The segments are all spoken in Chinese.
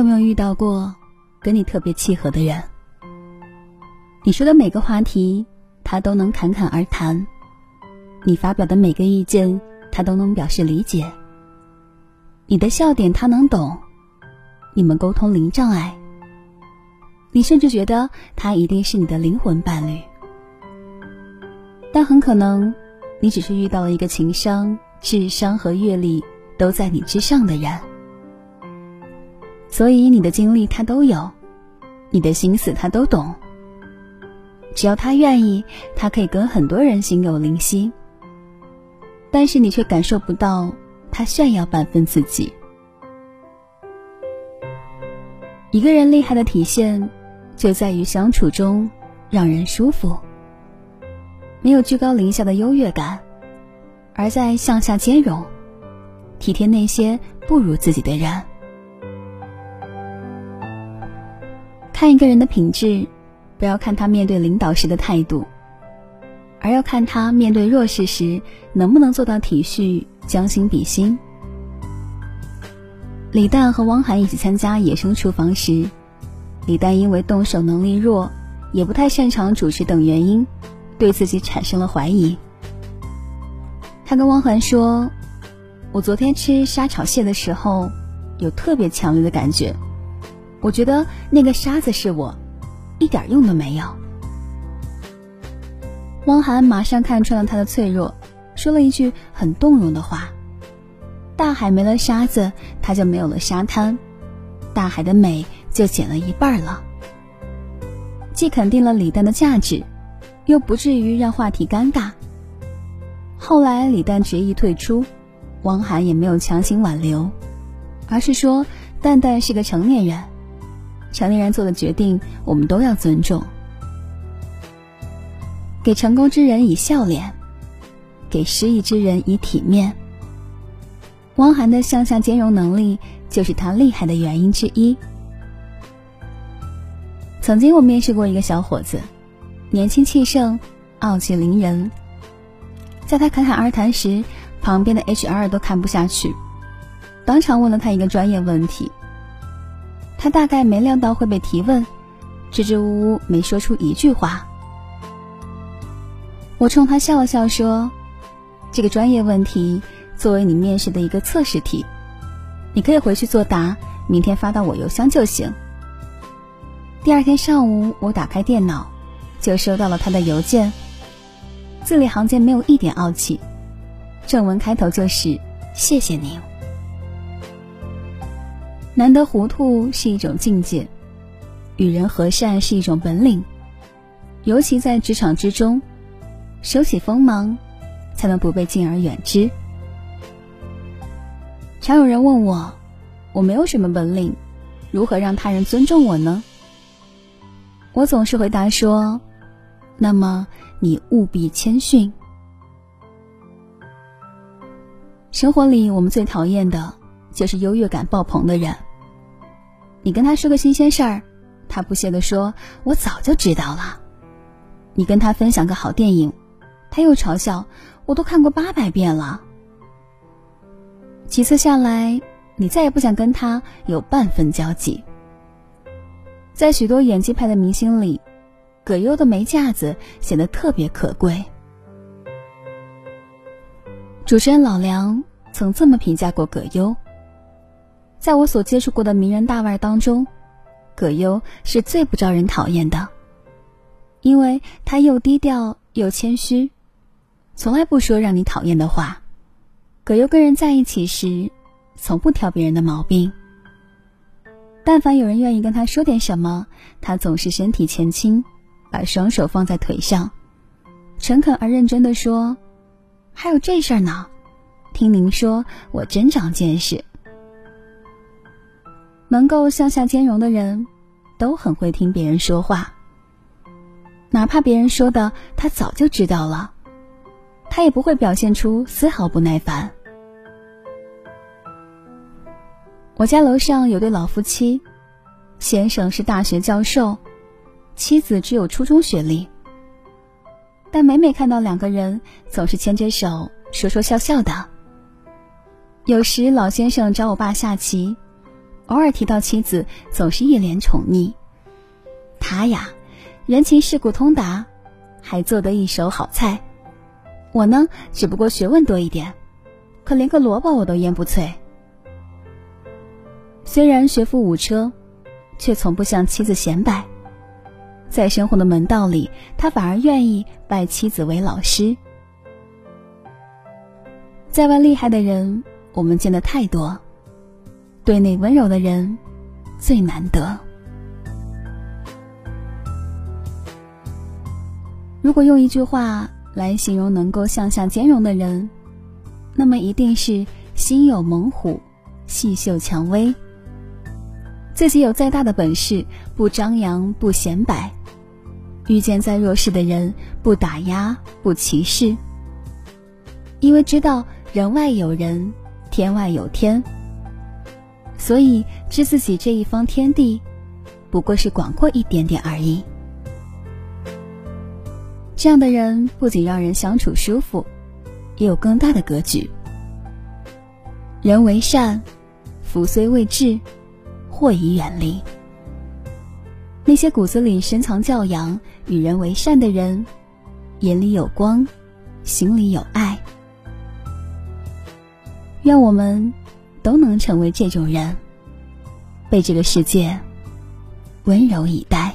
有没有遇到过跟你特别契合的人？你说的每个话题，他都能侃侃而谈；你发表的每个意见，他都能表示理解；你的笑点他能懂，你们沟通零障碍。你甚至觉得他一定是你的灵魂伴侣，但很可能，你只是遇到了一个情商、智商和阅历都在你之上的人。所以你的经历他都有，你的心思他都懂。只要他愿意，他可以跟很多人心有灵犀。但是你却感受不到他炫耀半分自己。一个人厉害的体现，就在于相处中让人舒服，没有居高临下的优越感，而在向下兼容，体贴那些不如自己的人。看一个人的品质，不要看他面对领导时的态度，而要看他面对弱势时能不能做到体恤、将心比心。李诞和汪涵一起参加《野生厨房》时，李诞因为动手能力弱，也不太擅长主持等原因，对自己产生了怀疑。他跟汪涵说：“我昨天吃沙炒蟹的时候，有特别强烈的感觉。”我觉得那个沙子是我，一点用都没有。汪涵马上看穿了他的脆弱，说了一句很动容的话：“大海没了沙子，它就没有了沙滩，大海的美就减了一半了。”既肯定了李诞的价值，又不至于让话题尴尬。后来李诞决意退出，汪涵也没有强行挽留，而是说：“蛋蛋是个成年人。”成年人做的决定，我们都要尊重。给成功之人以笑脸，给失意之人以体面。汪涵的向下兼容能力，就是他厉害的原因之一。曾经我面试过一个小伙子，年轻气盛，傲气凌人。在他侃侃而谈时，旁边的 HR 都看不下去，当场问了他一个专业问题。他大概没料到会被提问，支支吾吾没说出一句话。我冲他笑了笑说：“这个专业问题作为你面试的一个测试题，你可以回去作答，明天发到我邮箱就行。”第二天上午，我打开电脑，就收到了他的邮件，字里行间没有一点傲气，正文开头就是“谢谢您”。难得糊涂是一种境界，与人和善是一种本领，尤其在职场之中，收起锋芒，才能不被敬而远之。常有人问我，我没有什么本领，如何让他人尊重我呢？我总是回答说：“那么你务必谦逊。”生活里，我们最讨厌的。就是优越感爆棚的人。你跟他说个新鲜事儿，他不屑地说：“我早就知道了。”你跟他分享个好电影，他又嘲笑：“我都看过八百遍了。”几次下来，你再也不想跟他有半分交集。在许多演技派的明星里，葛优的没架子显得特别可贵。主持人老梁曾这么评价过葛优。在我所接触过的名人大腕当中，葛优是最不招人讨厌的，因为他又低调又谦虚，从来不说让你讨厌的话。葛优跟人在一起时，从不挑别人的毛病。但凡有人愿意跟他说点什么，他总是身体前倾，把双手放在腿上，诚恳而认真的说：“还有这事儿呢，听您说，我真长见识。”能够向下兼容的人，都很会听别人说话。哪怕别人说的他早就知道了，他也不会表现出丝毫不耐烦。我家楼上有对老夫妻，先生是大学教授，妻子只有初中学历。但每每看到两个人，总是牵着手说说笑笑的。有时老先生找我爸下棋。偶尔提到妻子，总是一脸宠溺。他呀，人情世故通达，还做得一手好菜。我呢，只不过学问多一点，可连个萝卜我都腌不脆。虽然学富五车，却从不向妻子显摆。在生活的门道里，他反而愿意拜妻子为老师。在外厉害的人，我们见的太多；对内温柔的人，最难得。如果用一句话来形容能够向下兼容的人，那么一定是心有猛虎，细嗅蔷薇。自己有再大的本事，不张扬，不显摆；遇见再弱势的人，不打压，不歧视。因为知道人外有人，天外有天，所以知自己这一方天地，不过是广阔一点点而已。这样的人不仅让人相处舒服，也有更大的格局。人为善，福虽未至。祸已远离。那些骨子里深藏教养、与人为善的人，眼里有光，心里有爱。愿我们都能成为这种人，被这个世界温柔以待。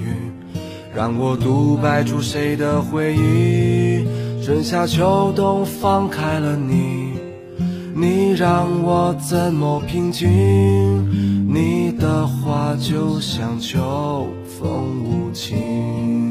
让我独白出谁的回忆？春夏秋冬放开了你，你让我怎么平静？你的话就像秋风无情。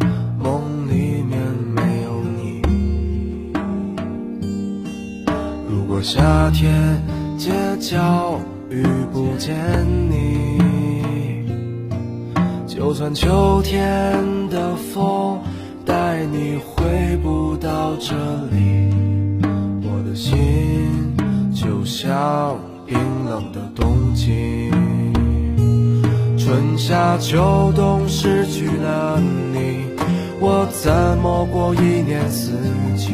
夏天街角遇不见你，就算秋天的风带你回不到这里，我的心就像冰冷的冬季。春夏秋冬失去了你，我怎么过一年四季？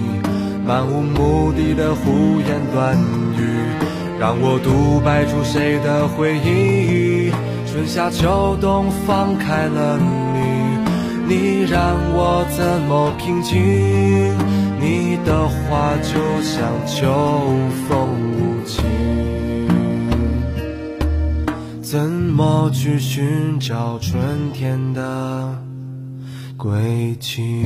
漫无目的的胡言乱语，让我独白出谁的回忆？春夏秋冬放开了你，你让我怎么平静？你的话就像秋风无情，怎么去寻找春天的轨迹？